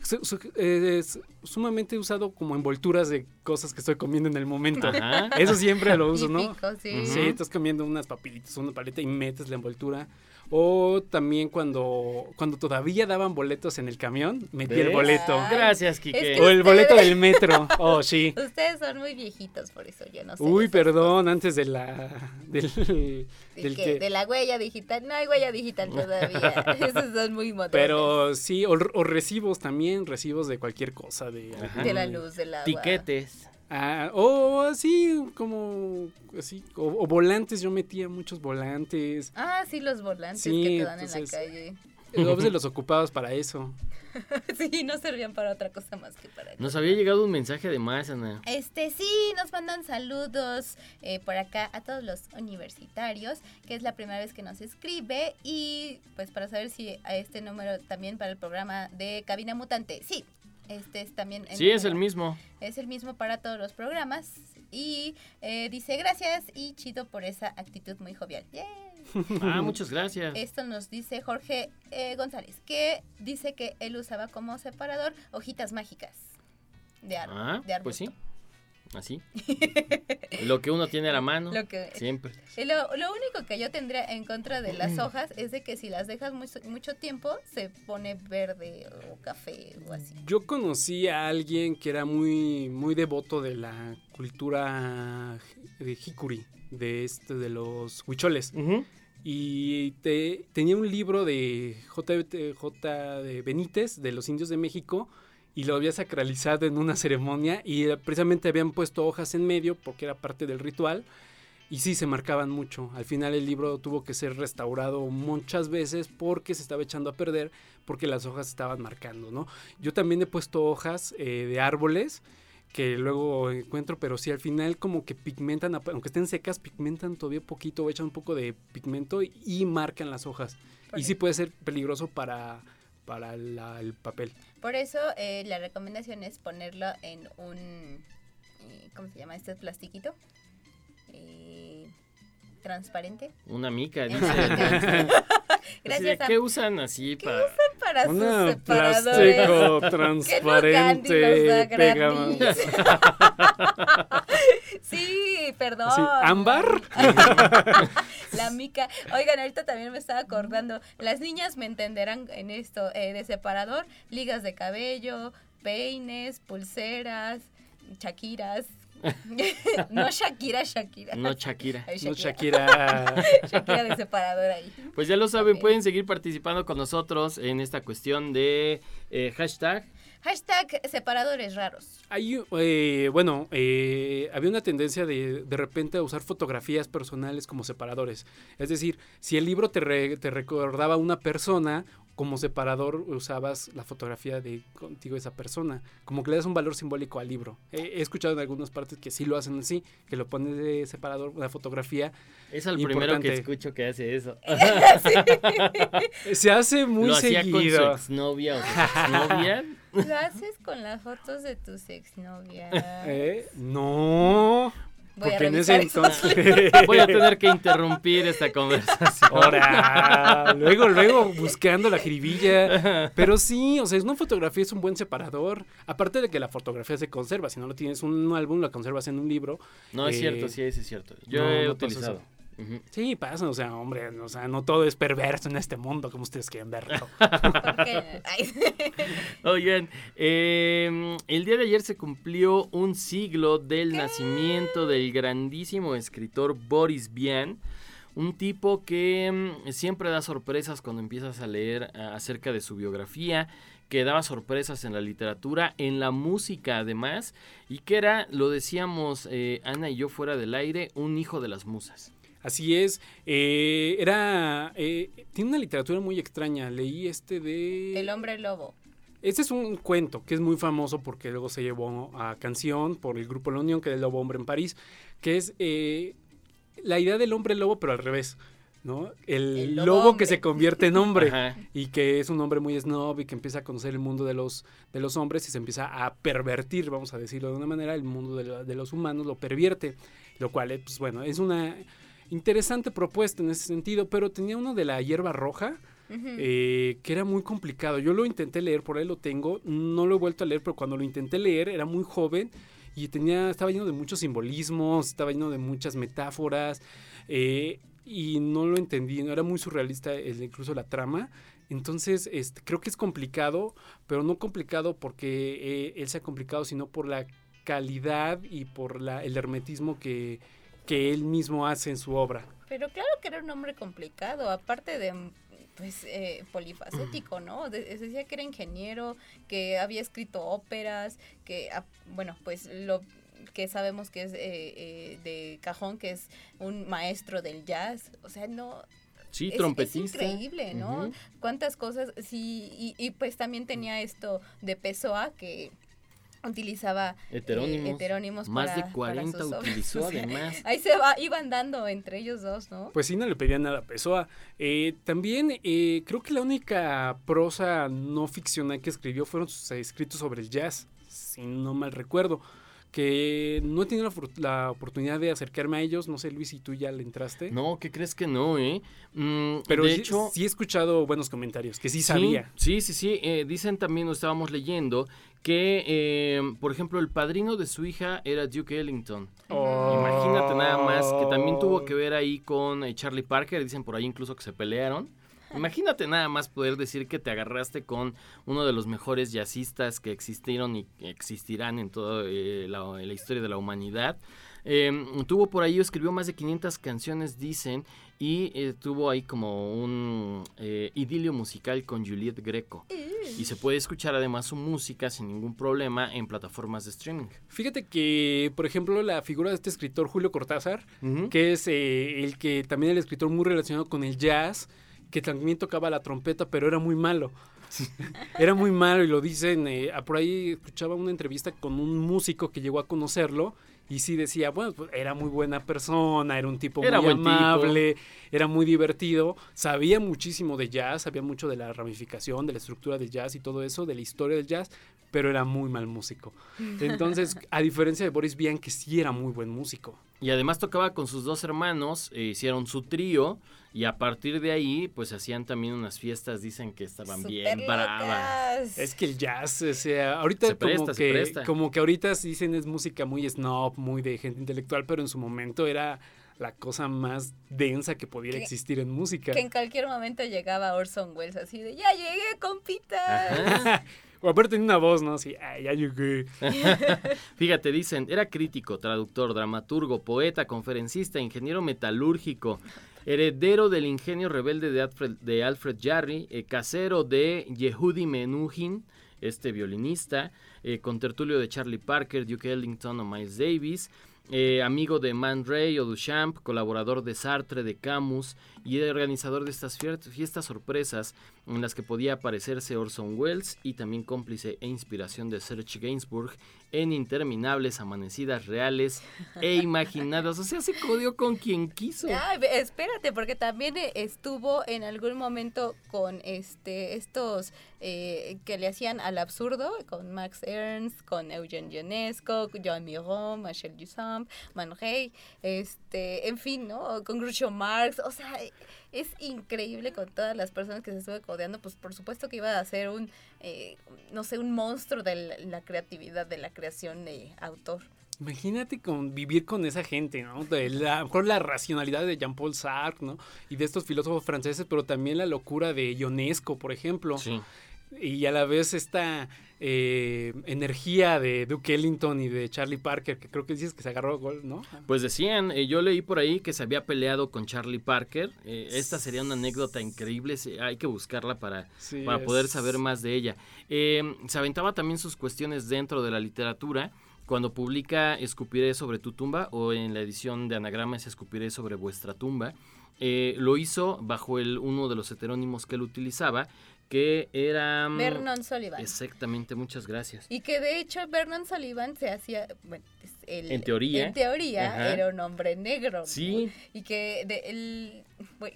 Su- su- eh, es- sumamente usado como envolturas de cosas que estoy comiendo en el momento. Ajá. Eso siempre lo uso, ¿no? Típico, sí. Sí, estás comiendo unas papilitas, una paleta y metes la envoltura. O también cuando, cuando todavía daban boletos en el camión, metí el boleto. Ay, Gracias, es Kike. que- O el boleto ustedes- del metro. Oh, sí. Ustedes son muy viejitos, por eso yo no sé. Uy, perdón, antes de la. Del, ¿De del qué? que- De la huella digital. No hay huella digital todavía. Esos son muy modernos. Pero sí, o, o recibos también, recibos de cualquier cosa. De, Ajá. De la luz, del agua. Tiquetes. Ah, o así, como. Así, o, o volantes, yo metía muchos volantes. Ah, sí, los volantes Sí, que te dan en la calle. De los ocupados para eso. Sí, no servían para otra cosa más que para Nos había llegado un mensaje de más, Ana. Este sí, nos mandan saludos eh, por acá a todos los universitarios, que es la primera vez que nos escribe y pues para saber si a este número también para el programa de Cabina Mutante. Sí, este es también Sí, es el mismo. Es el mismo para todos los programas y eh, dice gracias y chido por esa actitud muy jovial. ¡Yay! Ah, muchas gracias. Esto nos dice Jorge eh, González, que dice que él usaba como separador hojitas mágicas de, ar- Ah, de pues sí. Así. Lo que uno tiene a la mano. Lo que- Siempre. Y Lo, lo único que yo tendría en contra de las hojas es de que si las dejas muy- mucho tiempo se pone verde o café o así. Yo conocí a alguien que era muy, muy devoto de la cultura de Hikuri, de, este, de los huicholes. Y te- tenía un libro de J. J. de Benítez, de los indios de México, y lo había sacralizado en una ceremonia, y precisamente habían puesto hojas en medio porque era parte del ritual. Y sí, se marcaban mucho. Al final el libro tuvo que ser restaurado muchas veces porque se estaba echando a perder, porque las hojas estaban marcando, ¿no? Yo también he puesto hojas eh, de árboles que luego encuentro, pero sí al final como que pigmentan, aunque estén secas, pigmentan todavía poquito, echan un poco de pigmento y, marcan las hojas. Y sí puede ser peligroso para, para la- el papel. Por eso eh, la recomendación es ponerlo en un, eh, ¿cómo se llama este plastiquito? Eh, transparente. Una mica, dice. Gracias a- ¿Qué usan así para...? para sus Una separadores. plástico transparente, Gandhi los da pega sí, perdón. ¿ámbar? La mica. Oigan, ahorita también me estaba acordando. Las niñas me entenderán en esto eh, de separador, ligas de cabello, peines, pulseras, chaquiras. no Shakira, Shakira. No Shakira. Ay, No, Shakira. Shakira de separador ahí. Pues ya lo saben, pueden seguir participando con nosotros en esta cuestión de eh, hashtag. Hashtag separadores raros. Hay, eh, bueno, eh, había una tendencia de de repente a usar fotografías personales como separadores. Es decir, si el libro te, re- te recordaba a una persona, como separador usabas la fotografía de contigo esa persona. Como que le das un valor simbólico al libro. He, he escuchado en algunas partes que sí lo hacen así, que lo pones de separador, una fotografía. Es el primero que escucho que hace eso. Se hace muy Lo hacía con su seguido. exnovia o exnovia. Lo haces con las fotos de tus exnovias. ¿Eh? No. Voy a porque en ese entonces. Voy a tener que interrumpir esta conversación. Ahora, luego, luego buscando la jiribilla. Pero sí, o sea, es una fotografía, es un buen separador. Aparte de que la fotografía se conserva, si no lo tienes en un álbum, la conservas en un libro. No, es Eh, cierto, sí, eso es cierto. Yo no, he no pasa Sí, pasa, o sea, hombre, o sea, no todo es perverso en este mundo como ustedes quieren verlo. Oigan, eh, el día de ayer se cumplió un siglo del nacimiento del grandísimo escritor Boris Vian. Un tipo que mm, siempre da sorpresas cuando empiezas a leer acerca de su biografía, que daba sorpresas en la literatura, en la música además, y que era, lo decíamos eh, Ana y yo fuera del aire, un hijo de las musas. Así es, eh, era, eh, tiene una literatura muy extraña, leí este de... El hombre lobo. Este es un cuento que es muy famoso porque luego se llevó a canción por el grupo La Unión, que es el Lobo Hombre en París, que es eh, la idea del hombre lobo, pero al revés. ¿no? El, El lobo, lobo que se convierte en hombre Ajá. y que es un hombre muy snob y que empieza a conocer el mundo de los, de los hombres y se empieza a pervertir, vamos a decirlo de una manera, el mundo de, la- de los humanos lo pervierte, lo cual, pues bueno, es una interesante propuesta en ese sentido, pero tenía uno de la hierba roja, eh, que era muy complicado. Yo lo intenté leer, por ahí lo tengo, no lo he vuelto a leer, pero cuando lo intenté leer era muy joven y tenía, estaba lleno de muchos simbolismos, estaba lleno de muchas metáforas eh, y no lo entendí, no era muy surrealista el- incluso la trama. Entonces, este, creo que es complicado, pero no complicado porque eh, él sea complicado, sino por la calidad y por la, el hermetismo que, que él mismo hace en su obra. Pero claro que era un hombre complicado, aparte de pues eh, polifacético, ¿no? De- decía que era ingeniero, que había escrito óperas, que ah, bueno, pues lo que sabemos que es eh, eh, de cajón, que es un maestro del jazz, o sea, no Sí, es- es, trompetista. increíble, ¿no? Cuántas cosas, sí, y, y pues también tenía esto de Pessoa que utilizaba eh, Heterónimos. Más para- de para 40 sus obras. utilizó además. Ahí se va, iban dando entre ellos dos, ¿no? Pues sí, no le pedía nada a Pessoa. Eh, también eh, creo que la única prosa no ficcional que escribió fueron sus escritos sobre el jazz, si no mal recuerdo. Que no he tenido la, oportunidad de acercarme a ellos. No sé, Luis, si tú ya le entraste. No, ¿qué crees que no, eh? Mm, Pero de sí, hecho, sí he escuchado buenos comentarios, que sí sabía. Sí, sí, sí. eh, dicen también, lo estábamos leyendo, que, eh, por ejemplo, el padrino de su hija era Duke Ellington. Oh. Imagínate nada más, que también tuvo que ver ahí con eh, Charlie Parker. Dicen por ahí incluso que se pelearon. Imagínate nada más poder decir que te agarraste con uno de los mejores jazzistas que existieron y que existirán en toda eh, la, la historia de la humanidad. Eh, tuvo por ahí, escribió más de 500 canciones, dicen, y eh, tuvo ahí como un eh, idilio musical con Juliette Greco. Y se puede escuchar además su música sin ningún problema en plataformas de streaming. Fíjate que, por ejemplo, la figura de este escritor Julio Cortázar, que es eh, el que también el escritor muy relacionado con el jazz, que también tocaba la trompeta, pero era muy malo. era muy malo y lo dicen, eh, ah, por ahí escuchaba una entrevista con un músico que llegó a conocerlo y sí decía, bueno, pues, era muy buena persona, era un tipo Era muy tipo. amable, era muy divertido, sabía muchísimo de jazz, sabía mucho de la ramificación, de la estructura del jazz y todo eso, de la historia del jazz, pero era muy mal músico. Entonces, a diferencia de Boris Vian, que sí era muy buen músico. Y además tocaba con sus dos hermanos, eh, hicieron su trío y a partir de ahí pues hacían también unas fiestas, dicen que estaban bien bravas. Es que el jazz, o sea, ahorita Se como presta, se que presta. como que ahorita dicen es música muy snob, muy de gente intelectual, pero en su momento era la cosa más densa que pudiera Que- existir en música. Que en cualquier momento llegaba Orson Welles así de, ya llegué, compita. o aparte tenía una voz, ¿no? Así, "Ay, ya llegué". Fíjate, dicen, era crítico, traductor, dramaturgo, poeta, conferencista, ingeniero metalúrgico, heredero del ingenio rebelde de Alfred, de Alfred Jarry, eh, casero de Yehudi Menuhin, este violinista, eh, contertulio de Charlie Parker, Duke Ellington o Miles Davis, eh, amigo de Man Ray o Duchamp, colaborador de Sartre, de Camus y organizador de estas fiestas sorpresas en las que podía aparecerse Orson Welles y también cómplice e inspiración de Serge Gainsbourg en interminables amanecidas reales e imaginadas. O sea, se codió con quien quiso. Espérate, porque también eh, estuvo en algún momento con este estos eh, que le hacían al absurdo, con Max Ernst, con Eugene Ionesco, John Miron, Michel Duchamp, Man Ray, este, en fin, ¿no? Con Groucho Marx, o sea, es increíble con todas las personas que se estuve codeando, pues por supuesto que iba a ser un, eh, no sé, un monstruo de la, la creatividad, de la creación de autor. Imagínate convivir con esa gente, ¿no? De la, a lo mejor la racionalidad de Jean-Paul Sartre, ¿no? Y de estos filósofos franceses, pero también la locura de Ionesco, por ejemplo. Sí. Y a la vez esta eh, energía de Duke Ellington y de Charlie Parker, que creo que dices que se agarró gol, ¿no? Pues decían, eh, yo leí por ahí que se había peleado con Charlie Parker. Eh, esta sería una anécdota increíble, hay que buscarla para, Sí, para poder saber más de ella. Eh, se aventaba también sus cuestiones dentro de la literatura. Cuando publica Escupiré sobre tu tumba o en la edición de anagramas Escupiré sobre vuestra tumba, eh, lo hizo bajo el, uno de los heterónimos que él utilizaba, que era... Vernon Sullivan. Exactamente, muchas gracias. Y que de hecho Vernon Sullivan se hacía, bueno, el- En teoría. en teoría Ajá. era un hombre negro. ¿no? Sí. Y que de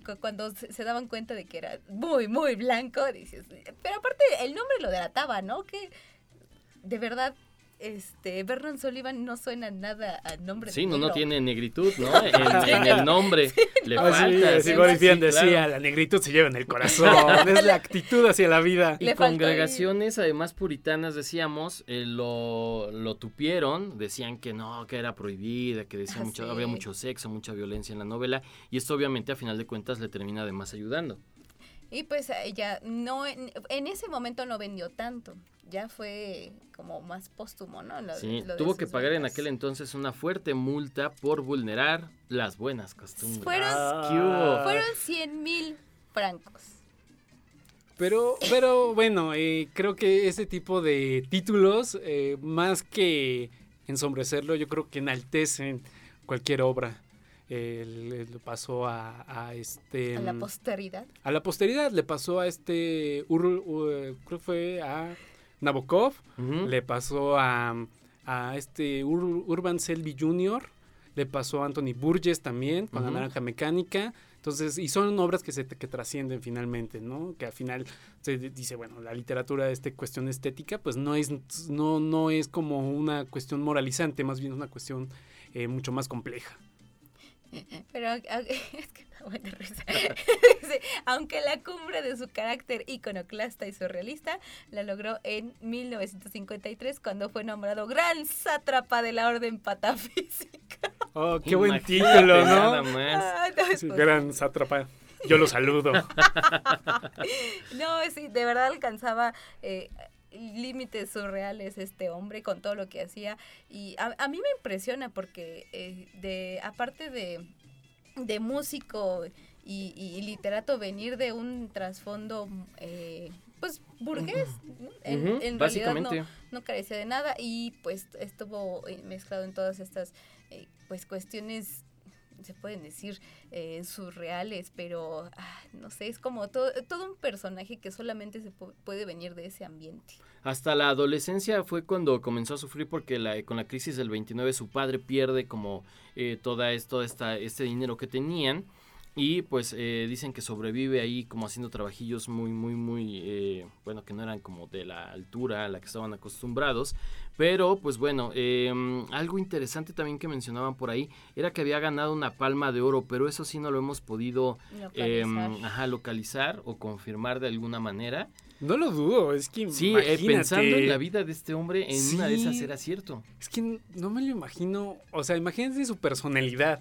cu- cuando se, se daban cuenta de que era muy, muy blanco, dices, pero aparte el nombre lo delataba, ¿no? Que de verdad, este, Vernon Sullivan no suena nada a nombre Sí, de no, no tiene negritud, ¿no? En, en el nombre le Ah, sí, falta. como decían, claro. decía, la negritud se lleva en el corazón, es la actitud hacia la vida. Y congregaciones, además puritanas, decíamos, eh, lo, lo tupieron, decían que no, que era prohibida, que decía Ah, mucho, sí. había mucho sexo, mucha violencia en la novela, y esto obviamente a final de cuentas le termina además ayudando. Y pues ella no, en, en ese momento no vendió tanto, ya fue como más póstumo, ¿no? Lo- Sí, lo tuvo que pagar en aquel entonces una fuerte multa por vulnerar las buenas costumbres. Fueron, fueron 100 mil francos. Pero, pero bueno, eh, creo que ese tipo de títulos, eh, más que ensombrecerlo, yo creo que enaltecen cualquier obra. Eh, le, le pasó a, a este... A la mm, posteridad. a la posteridad le pasó a este, Ur- Ur- creo que fue a Nabokov, le pasó a, a este Ur- Urban Selby Jr., le pasó a Anthony Burgess también con la Ujú. naranja mecánica. Entonces, y son obras que se que trascienden finalmente, ¿no? Que al final se dice, bueno, la literatura, esta cuestión estética, pues no es, no, no es como una cuestión moralizante, más bien es una cuestión eh, mucho más compleja. Pero a- a- es que me da buena risa. Dice, aunque la cumbre de su carácter iconoclasta y surrealista la logró en 1953 cuando fue nombrado gran sátrapa de la orden patafísica. Oh, qué buen Imagínate título, nada ¿no? más. No, Sí, pues, gran sátrapa. Yo lo saludo. No, sí, de verdad alcanzaba eh, límites surreales este hombre con todo lo que hacía. Y a, a mí me impresiona porque eh, de aparte de, de músico y, y literato venir de un trasfondo eh, pues burgués, ¿no? en, en realidad no, no carecía de nada y pues estuvo eh, mezclado en todas estas eh, pues cuestiones se pueden decir eh, surreales, pero ah, no sé, es como todo, todo un personaje que solamente se pu- puede venir de ese ambiente. Hasta la adolescencia fue cuando comenzó a sufrir porque la, con la crisis del 29 su padre pierde como eh, toda esto, esta, este dinero que tenían y pues eh, dicen que sobrevive ahí como haciendo trabajillos muy, muy, muy, eh, bueno, que no eran como de la altura a la que estaban acostumbrados. Pero pues bueno, eh, algo interesante también que mencionaban por ahí era que había ganado una palma de oro, pero eso sí no lo hemos podido eh, Localizar. ajá, localizar o confirmar de alguna manera. No lo dudo, es que Sí, eh, imagínate. pensando en la vida de este hombre, en una de esas Sí. era cierto. Es que no me lo imagino, o sea, imagínense su personalidad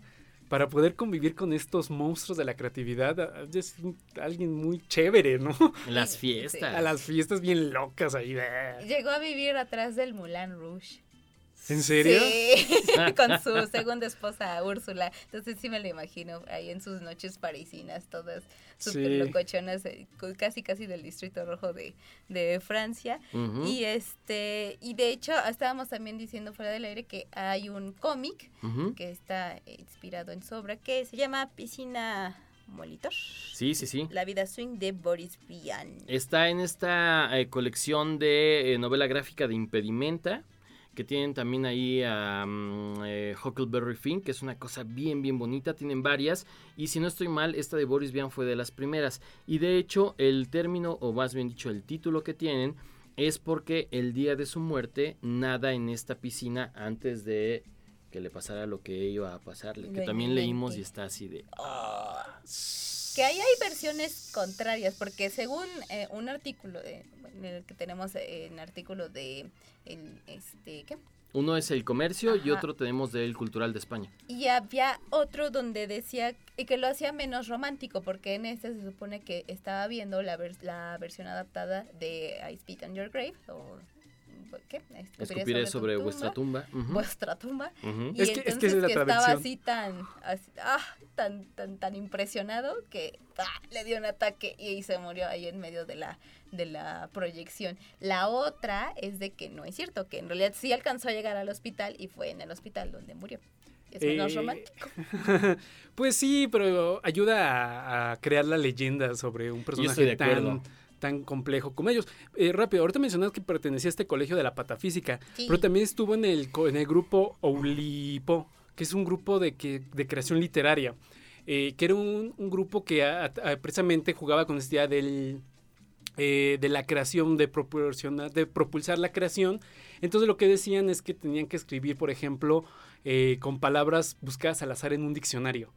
para poder convivir con estos monstruos de la creatividad. ah, Es un- alguien muy chévere, ¿no? Las fiestas. A las fiestas bien locas ahí. ah. Llegó a vivir atrás del Moulin Rouge. ¿En serio? Sí, con su segunda esposa Úrsula. Entonces sí me lo imagino ahí en sus noches parisinas, todas súper Sí. locochonas, eh, casi casi del distrito rojo de, de Francia. Y este, y de hecho estábamos también diciendo fuera del aire que hay un cómic que está inspirado en su obra que se llama Piscina Molitor. Sí, sí, sí. La vida swing de Boris Vian. Está en esta eh, colección de eh, novela gráfica de Impedimenta, que tienen también ahí a mm, eh, Huckleberry Finn, que es una cosa bien, bien bonita. Tienen varias. Y si no estoy mal, esta de Boris Vian fue de las primeras. Y de hecho, el término, o más bien dicho, el título que tienen, es porque el día de su muerte nada en esta piscina antes de que le pasara lo que iba a pasarle. Que también leímos y está así de... Que que ahí hay versiones contrarias, porque según eh, un artículo de, en el que tenemos eh, en artículo de el, este, ¿qué? Uno es el comercio y Ajá. otro tenemos del cultural de España. Y había otro donde decía y que lo hacía menos romántico, porque en este se supone que estaba viendo la, vers- la versión adaptada de I Spit on Your Grave, o ¿qué? Escupiré sobre tu vuestra tumba. Ujú. Vuestra tumba. Ujú. Y Es que- es que entonces es la que estaba así tan, así- ah, tan, tan, tan impresionado que ah, le dio un ataque y se murió ahí en medio de la, de la proyección. La otra es de que no es cierto, que en realidad sí alcanzó a llegar al hospital y fue en el hospital donde murió. Es menos Eh, romántico. pues sí, pero ayuda a, a crear la leyenda sobre un personaje tan, tan complejo como ellos. Eh, rápido, ahorita mencionas que pertenecía a este colegio de la patafísica, Sí. pero también estuvo en el, en el grupo Oulipo, que es un grupo de, que, de creación literaria, eh, que era un, un grupo que a- a- precisamente jugaba con esta idea del, eh, de la creación, de proporcionar, de propulsar la creación. Entonces lo que decían es que tenían que escribir, por ejemplo, eh, con palabras buscadas al azar en un diccionario.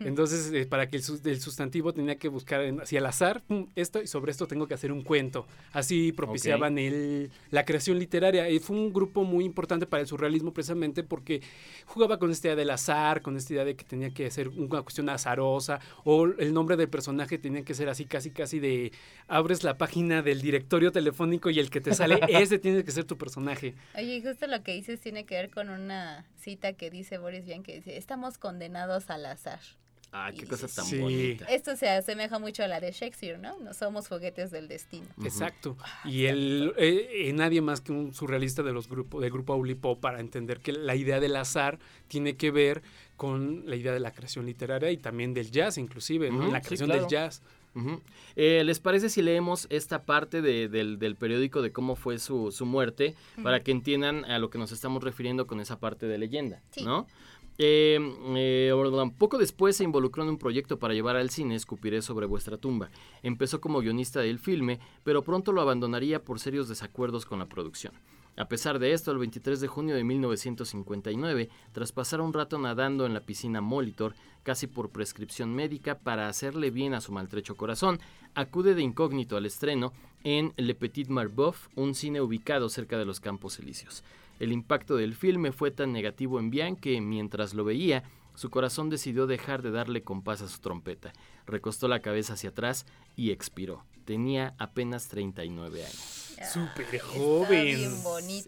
Entonces, eh, para que el, el sustantivo tenía que buscar en- así al azar, pum, esto y sobre esto tengo que hacer un cuento. Así propiciaban el, la creación literaria. Y fue un grupo muy importante para el surrealismo precisamente porque jugaba con esta idea del azar, con esta idea de que tenía que ser una cuestión azarosa, o el nombre del personaje tenía que ser así casi casi de abres la página del directorio telefónico y el que te sale, ese tiene que ser tu personaje. Oye, y justo lo que dices tiene que ver con una cita que dice Boris Vian que dice, estamos condenados al azar. Ah, qué cosa tan Sí. bonita. Esto se asemeja mucho a la de Shakespeare, ¿no? No somos juguetes del destino. Exacto. Y él, eh, eh, nadie más que un surrealista de los grupos, del grupo Oulipo para entender que la idea del azar tiene que ver con la idea de la creación literaria y también del jazz, inclusive, ¿no? La sí, creación claro. del jazz. Eh, ¿Les parece si leemos esta parte de- del, del periódico de cómo fue su, su muerte para que entiendan a lo que nos estamos refiriendo con esa parte de leyenda? Sí. ¿no? Eh, eh, poco después se involucró en un proyecto para llevar al cine Escupiré sobre vuestra tumba. Empezó como guionista del filme, pero pronto lo abandonaría por serios desacuerdos con la producción. A pesar de esto, el 23 de junio de 1959, tras pasar un rato nadando en la piscina Molitor, casi por prescripción médica para hacerle bien a su maltrecho corazón, acude de incógnito al estreno en Le Petit Marbeuf, un cine ubicado cerca de los Campos Elíseos. El impacto del filme fue tan negativo en Bian que, mientras lo veía, su corazón decidió dejar de darle compás a su trompeta. Recostó la cabeza hacia atrás y expiró. Tenía apenas 39 años. Súper Está joven.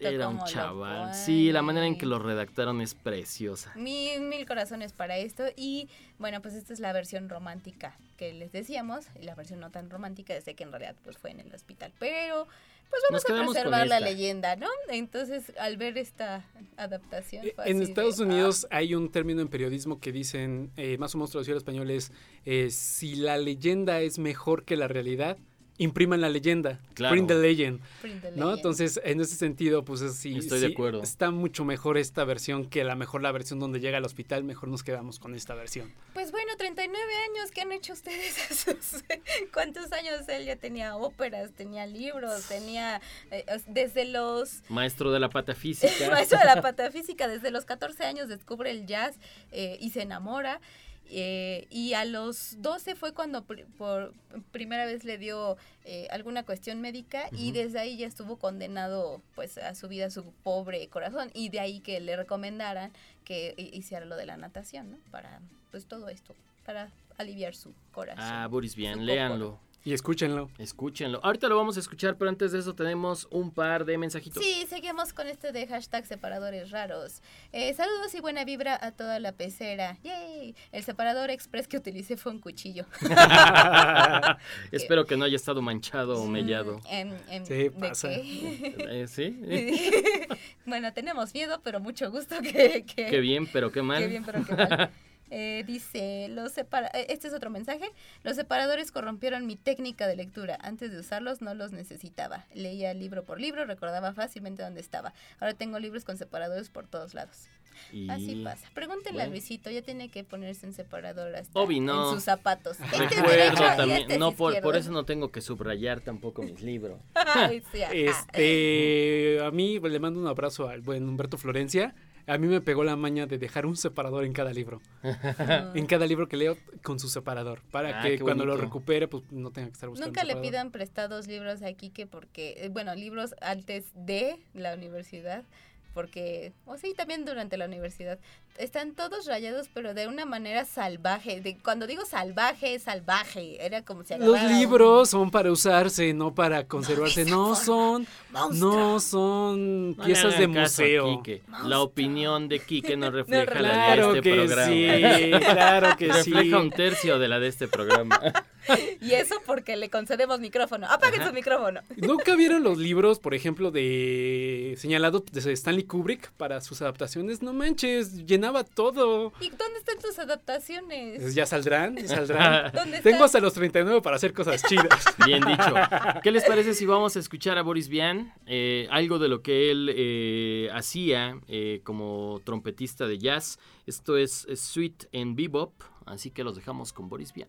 Era un chaval. Sí, la manera en que lo redactaron es preciosa. Mil, mil corazones para esto. Y bueno, pues esta es la versión romántica que les decíamos. Y la versión no tan romántica es de que en realidad pues fue en el hospital. Pero pues vamos a preservar la leyenda, ¿no? Entonces, al ver esta adaptación. Fue En así de, Estados ah, Unidos hay un término en periodismo que dicen, eh, más o menos traducido al español es, eh, si la leyenda es mejor que la realidad, impriman la leyenda. Claro. Print the legend. print the ¿No? legend. Entonces, en ese sentido, pues es- sí, Estoy de sí, acuerdo. está mucho mejor esta versión que la mejor la versión donde llega al hospital, mejor nos quedamos con esta versión. Pues bueno, 39 años, ¿qué han hecho ustedes? a sus- ¿Cuántos años él ya tenía óperas, tenía libros, tenía eh, desde los Maestro de la patafísica. maestro de la patafísica, desde los 14 años descubre el jazz eh, y se enamora. Eh, y a los 12 fue cuando por primera vez le dio eh, alguna cuestión médica y desde ahí ya estuvo condenado pues a su vida, a su pobre corazón y de ahí que le recomendaran que hi- hiciera lo de la natación, ¿no? Para pues todo esto, para aliviar su corazón. Ah, Boris su léanlo. Y escúchenlo. Escúchenlo. Ahorita lo vamos a escuchar, pero antes de eso tenemos un par de mensajitos. Sí, seguimos con este de hashtag separadores raros. Eh, saludos y buena vibra a toda la pecera. ¡Yay! El separador express que utilicé fue un cuchillo. Espero que no haya estado manchado o mellado. Em, em, Sí, ¿de pasa. qué? Eh, ¿Sí? bueno, tenemos miedo, pero mucho gusto que... que Qué bien, pero qué mal. Qué bien, pero qué mal. Eh, dice, los separa eh, este es otro mensaje. Los separadores corrompieron mi técnica de lectura. Antes de usarlos no los necesitaba. Leía libro por libro, recordaba fácilmente dónde estaba. Ahora tengo libros con separadores por todos lados. Y- Así pasa. Pregúntenle a bueno. Luisito, ya tiene que ponerse en separador hasta Obi, no. en sus zapatos. Recuerdo también. este es no, por, por eso no tengo que subrayar tampoco mis libros. Ay, sí, ajá. Este, a mí le mando un abrazo al buen Humberto Florencia. A mí me pegó la maña de dejar un separador en cada libro. en cada libro que leo con su separador. Para Ah, que cuando lo recupere, pues no tenga que estar buscando. Nunca le pidan prestados libros aquí que porque, eh, bueno, libros antes de la universidad, porque, o sí, también durante la universidad, están todos rayados, pero de una manera salvaje. De, cuando digo salvaje, es salvaje. Era como si Los un- libros son para usarse, no para conservarse. No son, no son No piezas de museo. La opinión de Quique no refleja la Claro de este que programa. sí, claro que sí. Refleja un tercio de la de este programa. Y eso porque le concedemos micrófono. Apaguen Ajá. su micrófono. ¿Nunca vieron los libros, por ejemplo, de señalados de Stanley Kubrick para sus adaptaciones? No manches, llenaba todo. ¿Y dónde están tus adaptaciones? Pues Ya saldrán, ya saldrán. ¿Dónde Tengo están? hasta los 39 para hacer cosas chidas. Bien dicho. ¿Qué les parece si vamos a escuchar a Boris Vian? Eh, algo de lo que él eh, hacía eh, como trompetista de jazz. Esto es, es Sweet en Bebop, así que los dejamos con Boris Vian.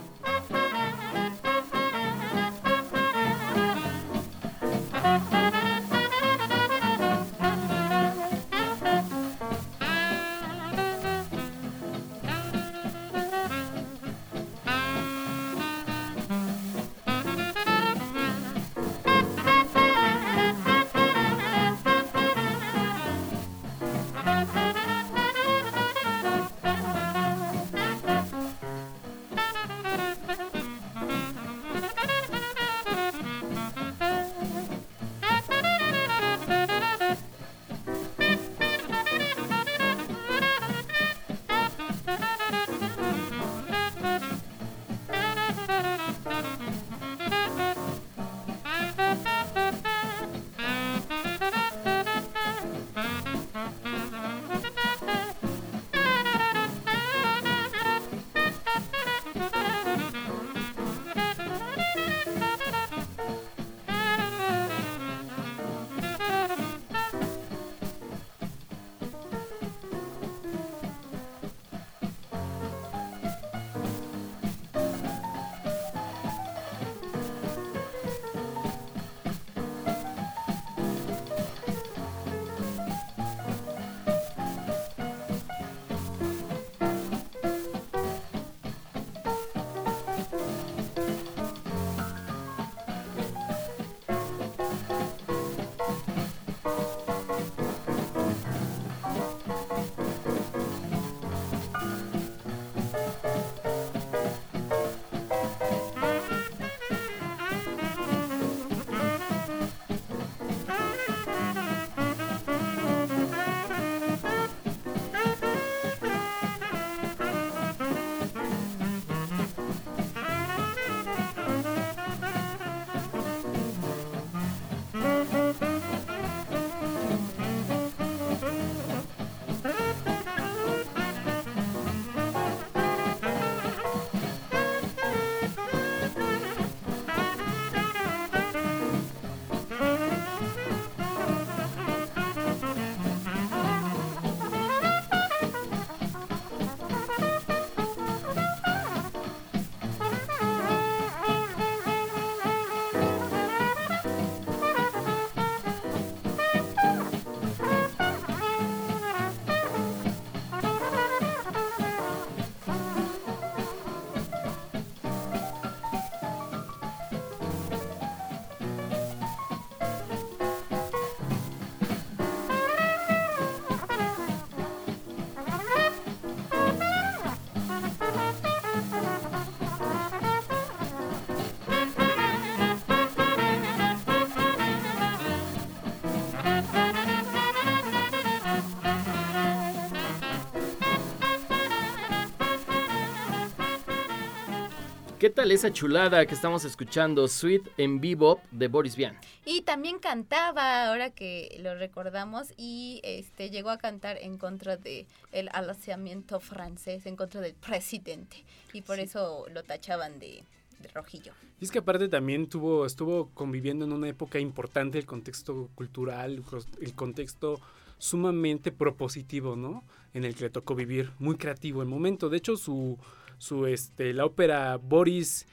¿Qué tal esa chulada que estamos escuchando? Sweet en Bebop de Boris Vian. Y también cantaba, ahora que lo recordamos, y este llegó a cantar en contra de el alzamiento francés, en contra del presidente. Y por eso lo tachaban de, de rojillo. Y es que aparte también tuvo, estuvo conviviendo en una época importante el contexto cultural, el contexto sumamente propositivo, ¿no? En el que le tocó vivir, muy creativo el momento. De hecho, su, su este, la ópera Boris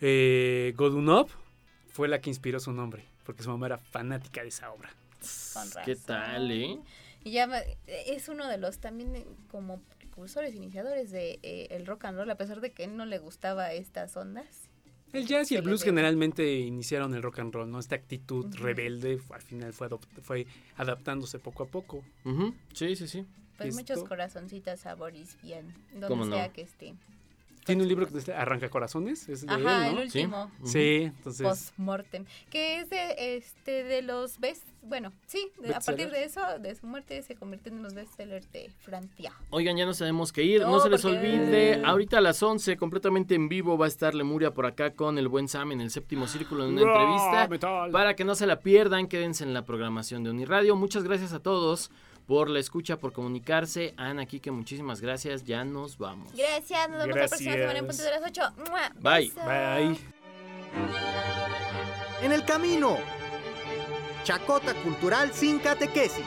eh, Godunov fue la que inspiró su nombre, porque su mamá era fanática de esa obra. ¿Qué tal, eh? Y ya me- es uno de los también eh, como precursores, iniciadores de eh, el rock and roll, a pesar de que él no le gustaba estas ondas. El jazz y el blues generalmente iniciaron el rock and roll, ¿no? Esta actitud rebelde al final fue, adopt- fue adaptándose poco a poco. Sí, sí, sí. Pues Esto- muchos corazoncitos a Boris bien, ¿Cómo donde no? sea que esté. Tiene un libro que se Arranca Corazones, es de Ajá, él, ¿no? el último. Sí, entonces Post-mortem. Que es de, este, de los best. Bueno, sí, de- a partir de eso, de su muerte, se convierte en los bestsellers de Francia. Oigan, ya nos tenemos que ir. No, No, se les porque- olvide, ahorita a las 11, completamente en vivo, va a estar Lemuria por acá con el buen Sam en el séptimo círculo en una ¡Ra, entrevista. metal! Para que no se la pierdan, quédense en la programación de Uniradio. Muchas gracias a todos por la escucha, por comunicarse. Ana, Kike, muchísimas gracias. Ya nos vamos. Gracias, nos vemos la próxima semana en punto de Gracias. las 8. ¡Mua! Bye. Bye. En el camino. Chacota cultural sin catequesis.